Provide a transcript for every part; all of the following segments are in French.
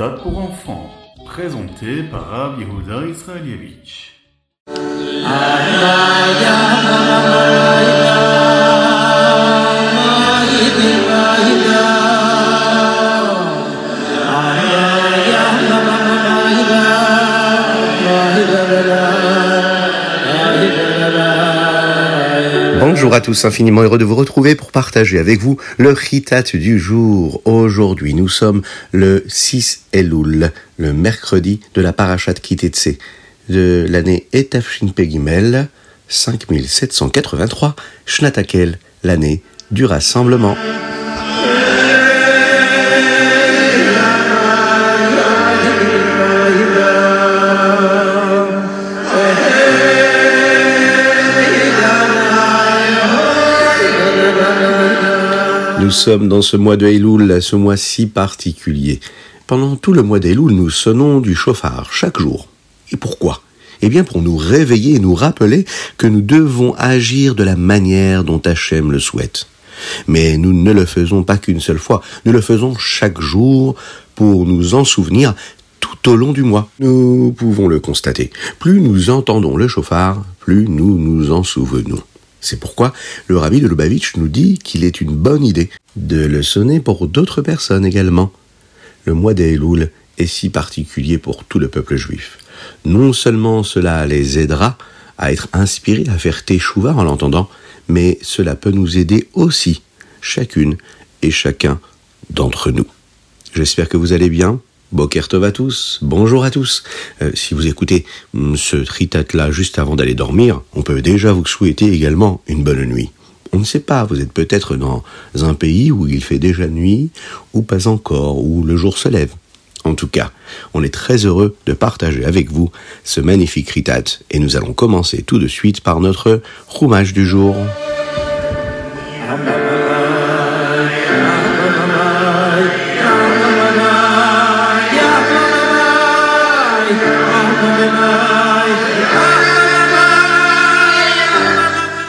Ritat pour enfants, présenté par Rav Yehuda Israelievich. Bonjour à tous, infiniment heureux de vous retrouver pour partager avec vous le Ritat du jour. Aujourd'hui, nous sommes le 6 Elul, le mercredi de la Parashat Kitetse de l'année Etafshin Pegimel 5783, Shnatakel, l'année du rassemblement. Nous sommes dans ce mois de Elul, ce mois si particulier. Pendant tout le mois d'Elul, nous sonnons du chauffard chaque jour. Et pourquoi? Eh bien pour nous réveiller et nous rappeler que nous devons agir de la manière dont Hachem le souhaite. Mais nous ne le faisons pas qu'une seule fois, nous le faisons chaque jour pour nous en souvenir tout au long du mois. Nous pouvons le constater. Plus nous entendons le chauffard, plus nous nous en souvenons. C'est pourquoi le rabbi de Lubavitch nous dit qu'il est une bonne idée de le sonner pour d'autres personnes également. Le mois d'Elul est si particulier pour tout le peuple juif. Non seulement cela les aidera à être inspirés à faire teshuva en l'entendant, mais cela peut nous aider aussi, chacune et chacun d'entre nous. J'espère que vous allez bien. Boker Tov à tous, bonjour à tous. Euh, si vous écoutez mm, ce tritat-là juste avant d'aller dormir, on peut déjà vous souhaiter également une bonne nuit. On ne sait pas, vous êtes peut-être dans un pays où il fait déjà nuit, ou pas encore, où le jour se lève. En tout cas, on est très heureux de partager avec vous ce magnifique ritat, et nous allons commencer tout de suite par notre roumage du jour.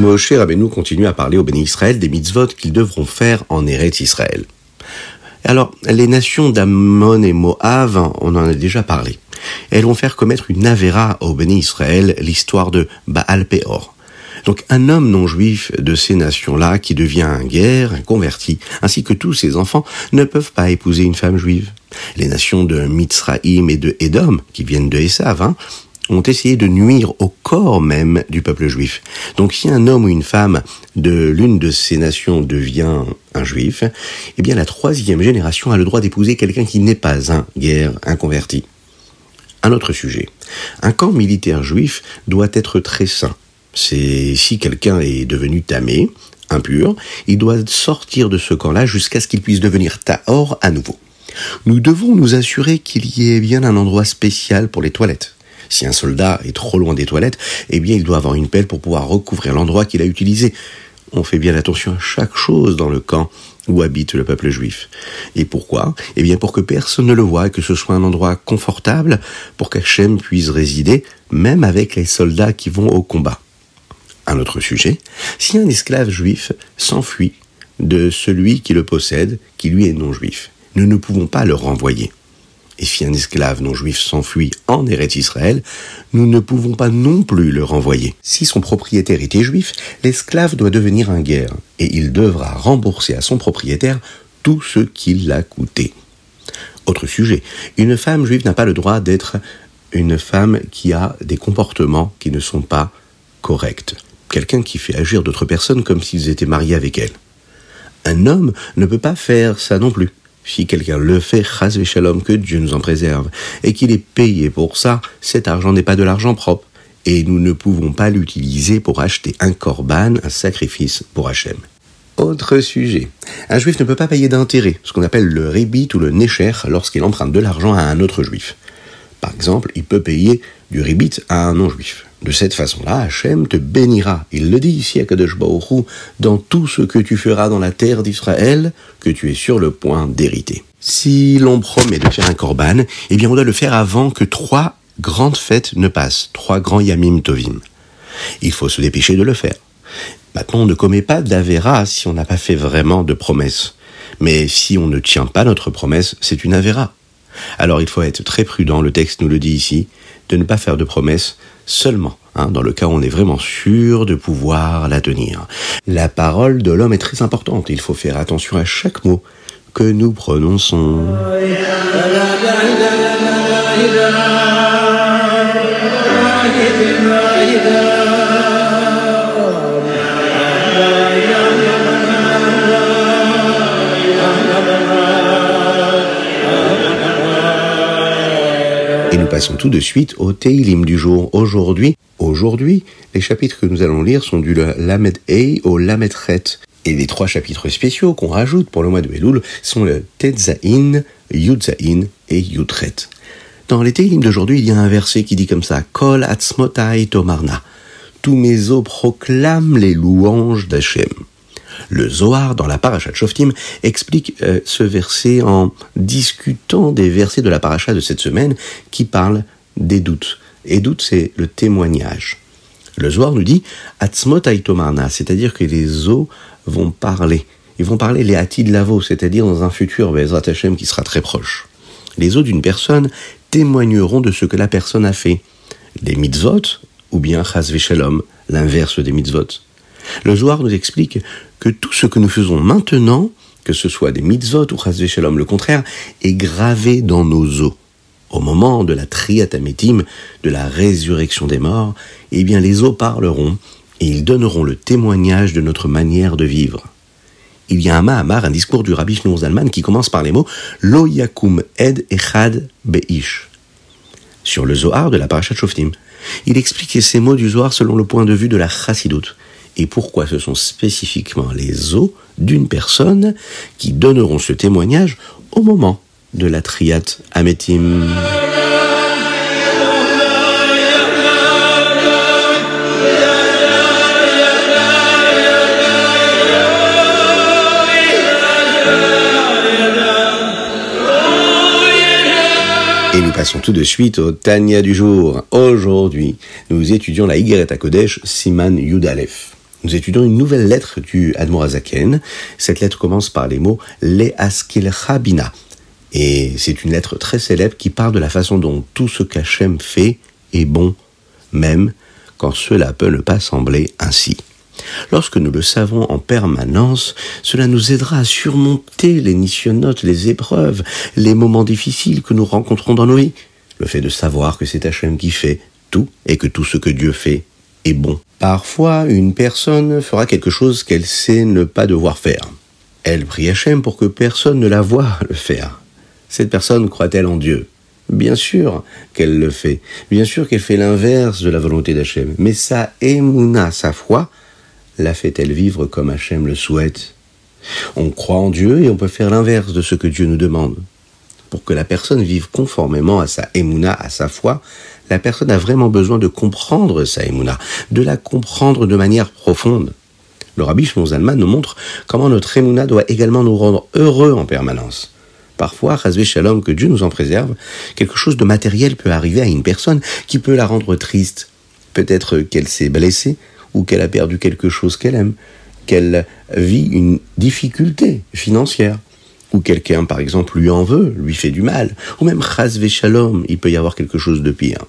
Moshe Rabbeinu continue à parler au béni Israël des mitzvot qu'ils devront faire en Eretz Israël. Alors, les nations d'Ammon et Moab, on en a déjà parlé. Elles vont faire commettre une avéra au béni Israël, l'histoire de Baal Peor. Donc un homme non juif de ces nations-là qui devient un guerre, un converti, ainsi que tous ses enfants, ne peuvent pas épouser une femme juive. Les nations de Mitzraïm et de Édom, qui viennent de Esav, hein, ont essayé de nuire au corps même du peuple juif. Donc si un homme ou une femme de l'une de ces nations devient un juif, eh bien la troisième génération a le droit d'épouser quelqu'un qui n'est pas un guerre, un converti. Un autre sujet. Un camp militaire juif doit être très sain. C'est si quelqu'un est devenu tamé, impur, il doit sortir de ce camp-là jusqu'à ce qu'il puisse devenir tahor à nouveau. Nous devons nous assurer qu'il y ait bien un endroit spécial pour les toilettes. Si un soldat est trop loin des toilettes, eh bien il doit avoir une pelle pour pouvoir recouvrir l'endroit qu'il a utilisé. On fait bien attention à chaque chose dans le camp où habite le peuple juif. Et pourquoi? Eh bien pour que personne ne le voie et que ce soit un endroit confortable pour qu'Hachem puisse résider, même avec les soldats qui vont au combat. Un autre sujet, si un esclave juif s'enfuit de celui qui le possède, qui lui est non juif, nous ne pouvons pas le renvoyer. Et si un esclave non juif s'enfuit en Eretz Israël, nous ne pouvons pas non plus le renvoyer. Si son propriétaire était juif, l'esclave doit devenir un guerre, et il devra rembourser à son propriétaire tout ce qu'il l'a coûté. Autre sujet, une femme juive n'a pas le droit d'être une femme qui a des comportements qui ne sont pas corrects. Quelqu'un qui fait agir d'autres personnes comme s'ils étaient mariés avec elle. Un homme ne peut pas faire ça non plus. Si quelqu'un le fait, chas shalom, que Dieu nous en préserve, et qu'il est payé pour ça, cet argent n'est pas de l'argent propre, et nous ne pouvons pas l'utiliser pour acheter un korban, un sacrifice pour Hachem. Autre sujet. Un juif ne peut pas payer d'intérêt, ce qu'on appelle le rébit ou le nécher, lorsqu'il emprunte de l'argent à un autre juif. Par exemple, il peut payer du rébit à un non-juif. De cette façon-là, Hachem te bénira. Il le dit ici à Kadosh dans tout ce que tu feras dans la terre d'Israël, que tu es sur le point d'hériter. Si l'on promet de faire un korban, eh bien on doit le faire avant que trois grandes fêtes ne passent, trois grands yamim tovim. Il faut se dépêcher de le faire. Maintenant, on ne commet pas d'avéra si on n'a pas fait vraiment de promesse. Mais si on ne tient pas notre promesse, c'est une avéra. Alors il faut être très prudent, le texte nous le dit ici, de ne pas faire de promesses seulement hein, dans le cas où on est vraiment sûr de pouvoir la tenir. La parole de l'homme est très importante, il faut faire attention à chaque mot que nous prononçons. Passons tout de suite au Teilim du jour. Aujourd'hui, aujourd'hui, les chapitres que nous allons lire sont du Lamed Ei au Lamed Chet. Et les trois chapitres spéciaux qu'on rajoute pour le mois de Elul sont le Tetzain, Yudzain et Yudret. Dans les Teilim d'aujourd'hui, il y a un verset qui dit comme ça Kol atzmotai tomarna. Tous mes os proclament les louanges d'Hachem. Le Zohar, dans la Parashat Shoftim, explique euh, ce verset en discutant des versets de la Paracha de cette semaine qui parlent des doutes. Et doutes, c'est le témoignage. Le Zohar nous dit Atzmot c'est-à-dire que les os vont parler. Ils vont parler les de Lavo, c'est-à-dire dans un futur Bezrat qui sera très proche. Les os d'une personne témoigneront de ce que la personne a fait. Les mitzvot, ou bien shalom, l'inverse des mitzvot. Le Zohar nous explique que tout ce que nous faisons maintenant, que ce soit des mitzvot ou chas shalom, le contraire, est gravé dans nos os. Au moment de la triatamétime, de la résurrection des morts, eh bien les os parleront et ils donneront le témoignage de notre manière de vivre. Il y a un Mahamar, un discours du Rabbi Shlomo Zalman qui commence par les mots Lo yakum ed echad beish sur le Zohar de la Parashat Shoftim. Il explique ces mots du Zohar selon le point de vue de la Chassidut et pourquoi ce sont spécifiquement les os d'une personne qui donneront ce témoignage au moment de la triat Ametim. Et nous passons tout de suite au Tania du jour. Aujourd'hui, nous étudions la Higueret Kodesh Siman Yudalef. Nous étudions une nouvelle lettre du Admorazaken. Cette lettre commence par les mots Le Askil Chabina. Et c'est une lettre très célèbre qui parle de la façon dont tout ce qu'Hachem fait est bon, même quand cela peut ne pas sembler ainsi. Lorsque nous le savons en permanence, cela nous aidera à surmonter les nissionotes, les épreuves, les moments difficiles que nous rencontrons dans nos vies. Le fait de savoir que c'est Hachem qui fait tout et que tout ce que Dieu fait est bon. Parfois, une personne fera quelque chose qu'elle sait ne pas devoir faire. Elle prie Hachem pour que personne ne la voie le faire. Cette personne croit-elle en Dieu? Bien sûr qu'elle le fait. Bien sûr qu'elle fait l'inverse de la volonté d'Hachem. Mais sa émouna, sa foi, la fait-elle vivre comme Hachem le souhaite? On croit en Dieu et on peut faire l'inverse de ce que Dieu nous demande. Pour que la personne vive conformément à sa émouna, à sa foi, la personne a vraiment besoin de comprendre sa émouna, de la comprendre de manière profonde. Le rabbi nous montre comment notre émouna doit également nous rendre heureux en permanence. Parfois, Chazvé Shalom, que Dieu nous en préserve, quelque chose de matériel peut arriver à une personne qui peut la rendre triste. Peut-être qu'elle s'est blessée, ou qu'elle a perdu quelque chose qu'elle aime, qu'elle vit une difficulté financière, ou quelqu'un, par exemple, lui en veut, lui fait du mal, ou même chas shalom, il peut y avoir quelque chose de pire.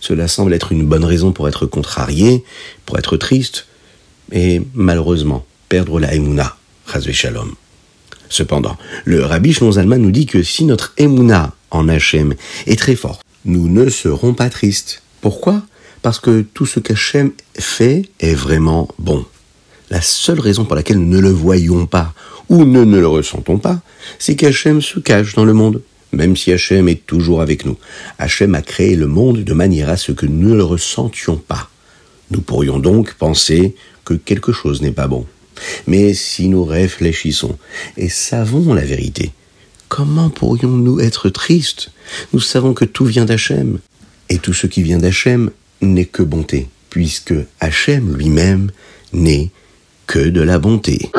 Cela semble être une bonne raison pour être contrarié, pour être triste, et malheureusement, perdre la shalom. Cependant, le rabbi Shlon nous dit que si notre emuna en Hachem est très forte, nous ne serons pas tristes. Pourquoi? Parce que tout ce qu'Hachem fait est vraiment bon. La seule raison pour laquelle nous ne le voyons pas ou ne, ne le ressentons pas, c'est qu'Hachem se cache dans le monde, même si Hachem est toujours avec nous. Hachem a créé le monde de manière à ce que nous ne le ressentions pas. Nous pourrions donc penser que quelque chose n'est pas bon. Mais si nous réfléchissons et savons la vérité, comment pourrions-nous être tristes? Nous savons que tout vient d'Hachem. Et tout ce qui vient d'Hachem n'est que bonté, puisque Hachem lui-même n'est que de la bonté.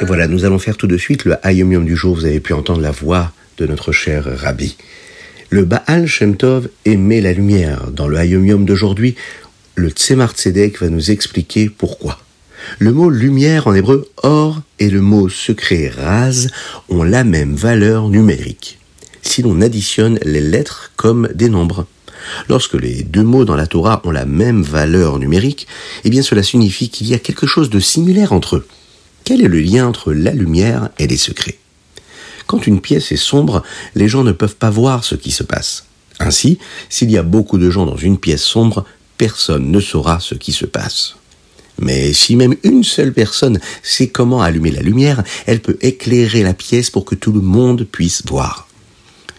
Et voilà, nous allons faire tout de suite le Hayom du jour. Vous avez pu entendre la voix de notre cher Rabbi. Le Baal Shem Tov aimait la lumière. Dans le Hayom d'aujourd'hui, le Tzemar Tzedek va nous expliquer pourquoi. Le mot lumière en hébreu or et le mot secret raz ont la même valeur numérique. Si l'on additionne les lettres comme des nombres. Lorsque les deux mots dans la Torah ont la même valeur numérique, eh bien cela signifie qu'il y a quelque chose de similaire entre eux. Quel est le lien entre la lumière et les secrets? Quand une pièce est sombre, les gens ne peuvent pas voir ce qui se passe. Ainsi, s'il y a beaucoup de gens dans une pièce sombre, personne ne saura ce qui se passe. Mais si même une seule personne sait comment allumer la lumière, elle peut éclairer la pièce pour que tout le monde puisse voir.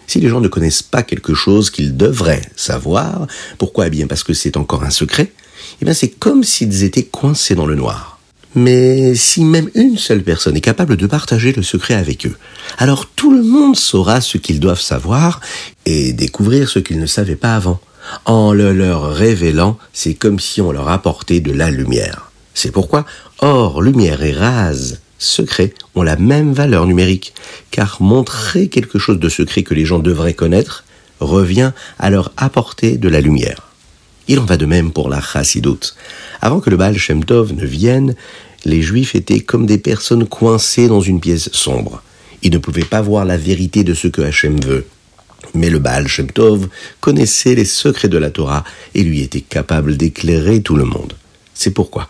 Si les gens ne connaissent pas quelque chose qu'ils devraient savoir, pourquoi? Eh bien parce que c'est encore un secret, eh bien c'est comme s'ils étaient coincés dans le noir. Mais si même une seule personne est capable de partager le secret avec eux, alors tout le monde saura ce qu'ils doivent savoir et découvrir ce qu'ils ne savaient pas avant. En le leur révélant, c'est comme si on leur apportait de la lumière. C'est pourquoi or, lumière et rase secret ont la même valeur numérique, car montrer quelque chose de secret que les gens devraient connaître revient à leur apporter de la lumière. Il en va de même pour la chassidoute. Avant que le Baal Shem Tov ne vienne, les Juifs étaient comme des personnes coincées dans une pièce sombre. Ils ne pouvaient pas voir la vérité de ce que Hachem veut. Mais le Baal Shem Tov connaissait les secrets de la Torah et lui était capable d'éclairer tout le monde. C'est pourquoi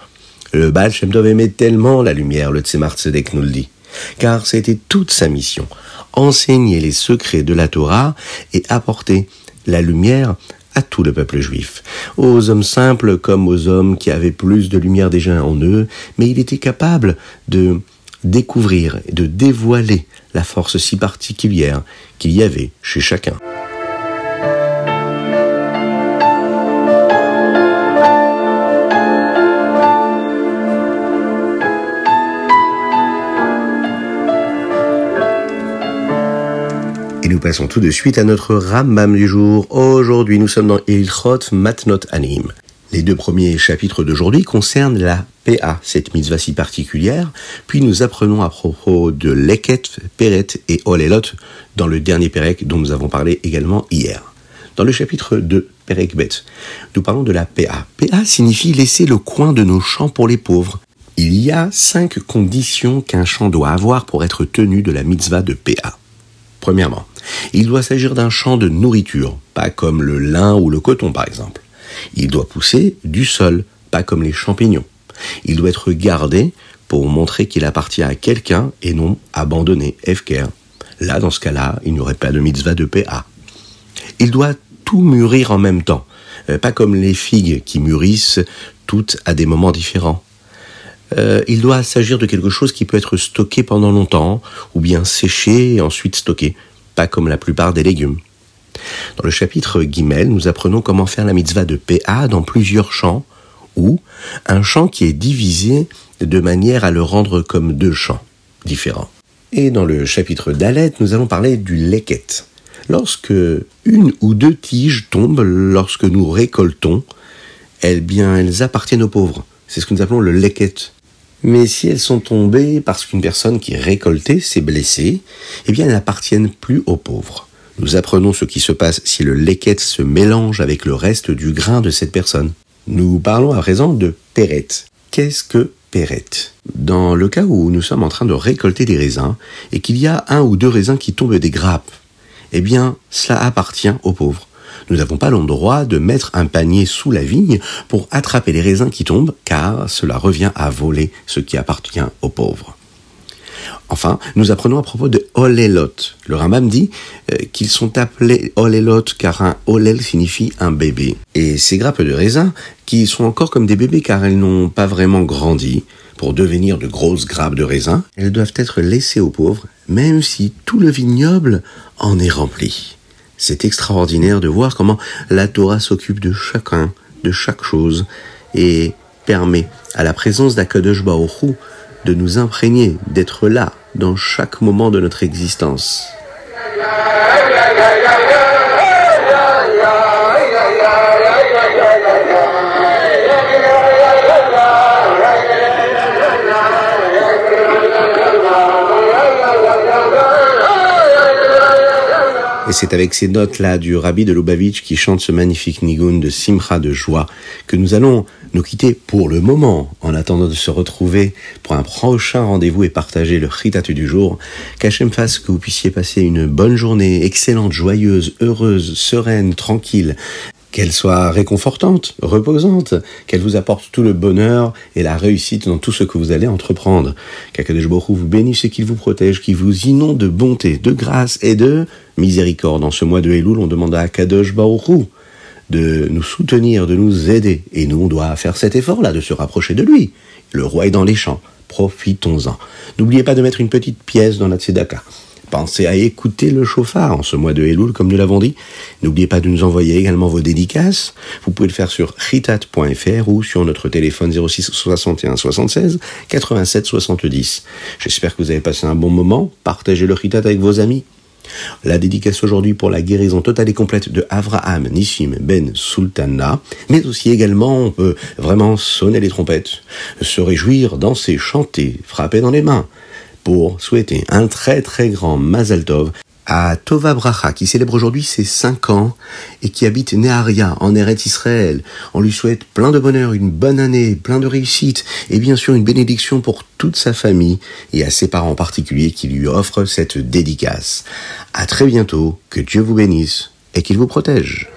le Baal Shem Tov aimait tellement la lumière, le Tzemar Tzedek nous le dit, car c'était toute sa mission, enseigner les secrets de la Torah et apporter la lumière à tout le peuple juif, aux hommes simples comme aux hommes qui avaient plus de lumière déjà en eux, mais il était capable de découvrir et de dévoiler la force si particulière qu'il y avait chez chacun. Passons tout de suite à notre Rambam du jour. Aujourd'hui, nous sommes dans Ilchot Matnot Anim. Les deux premiers chapitres d'aujourd'hui concernent la PA, cette mitzvah si particulière, puis nous apprenons à propos de Leket, Peret et Olelot dans le dernier Perek dont nous avons parlé également hier. Dans le chapitre 2, Perek Bet, nous parlons de la PA. PA signifie laisser le coin de nos champs pour les pauvres. Il y a cinq conditions qu'un champ doit avoir pour être tenu de la mitzvah de PA. Premièrement, il doit s'agir d'un champ de nourriture, pas comme le lin ou le coton par exemple. Il doit pousser du sol, pas comme les champignons. Il doit être gardé pour montrer qu'il appartient à quelqu'un et non abandonné, Efker. Là, dans ce cas-là, il n'y aurait pas de mitzvah de PA. Il doit tout mûrir en même temps, euh, pas comme les figues qui mûrissent toutes à des moments différents. Euh, il doit s'agir de quelque chose qui peut être stocké pendant longtemps, ou bien séché et ensuite stocké, pas comme la plupart des légumes. Dans le chapitre Guimel, nous apprenons comment faire la mitzvah de PA dans plusieurs champs, ou un champ qui est divisé de manière à le rendre comme deux champs différents. Et dans le chapitre Dalet, nous allons parler du leket. Lorsque une ou deux tiges tombent lorsque nous récoltons, eh bien, elles appartiennent aux pauvres. C'est ce que nous appelons le leket. Mais si elles sont tombées parce qu'une personne qui récoltait s'est blessée, eh bien elles n'appartiennent plus aux pauvres. Nous apprenons ce qui se passe si le leket se mélange avec le reste du grain de cette personne. Nous parlons à présent de péret. Qu'est-ce que péret Dans le cas où nous sommes en train de récolter des raisins et qu'il y a un ou deux raisins qui tombent des grappes, eh bien cela appartient aux pauvres. Nous n'avons pas le droit de mettre un panier sous la vigne pour attraper les raisins qui tombent, car cela revient à voler ce qui appartient aux pauvres. Enfin, nous apprenons à propos de Olelot. Le Rambam dit euh, qu'ils sont appelés Olelot car un Olel signifie un bébé. Et ces grappes de raisins, qui sont encore comme des bébés car elles n'ont pas vraiment grandi pour devenir de grosses grappes de raisins, elles doivent être laissées aux pauvres, même si tout le vignoble en est rempli. C'est extraordinaire de voir comment la Torah s'occupe de chacun, de chaque chose, et permet à la présence d'Akadosh Baruch de nous imprégner, d'être là dans chaque moment de notre existence. Et c'est avec ces notes-là du Rabbi de Lubavitch qui chante ce magnifique nigun de Simcha de joie que nous allons nous quitter pour le moment, en attendant de se retrouver pour un prochain rendez-vous et partager le chitatu du jour. Qu'Hachem fasse que vous puissiez passer une bonne journée, excellente, joyeuse, heureuse, sereine, tranquille, qu'elle soit réconfortante, reposante, qu'elle vous apporte tout le bonheur et la réussite dans tout ce que vous allez entreprendre. Qu'Akadosh Baruch vous bénisse et qu'il vous protège, qu'il vous inonde de bonté, de grâce et de miséricorde. En ce mois de Elul, on demande à Akadosh Baruch de nous soutenir, de nous aider. Et nous, on doit faire cet effort-là, de se rapprocher de lui. Le roi est dans les champs. Profitons-en. N'oubliez pas de mettre une petite pièce dans la tzedaka. Pensez à écouter le chauffard en ce mois de Elul, comme nous l'avons dit. N'oubliez pas de nous envoyer également vos dédicaces. Vous pouvez le faire sur ritat.fr ou sur notre téléphone 06 61 76 87 70. J'espère que vous avez passé un bon moment. Partagez le ritat avec vos amis. La dédicace aujourd'hui pour la guérison totale et complète de Avraham Nishim Ben Sultana, mais aussi également on peut vraiment sonner les trompettes, se réjouir, danser, chanter, frapper dans les mains, pour souhaiter un très très grand Mazal Tov à Tova Bracha, qui célèbre aujourd'hui ses 5 ans et qui habite Neharia, en Eretz Israël. On lui souhaite plein de bonheur, une bonne année, plein de réussite et bien sûr une bénédiction pour toute sa famille et à ses parents en particulier qui lui offrent cette dédicace. À très bientôt, que Dieu vous bénisse et qu'il vous protège.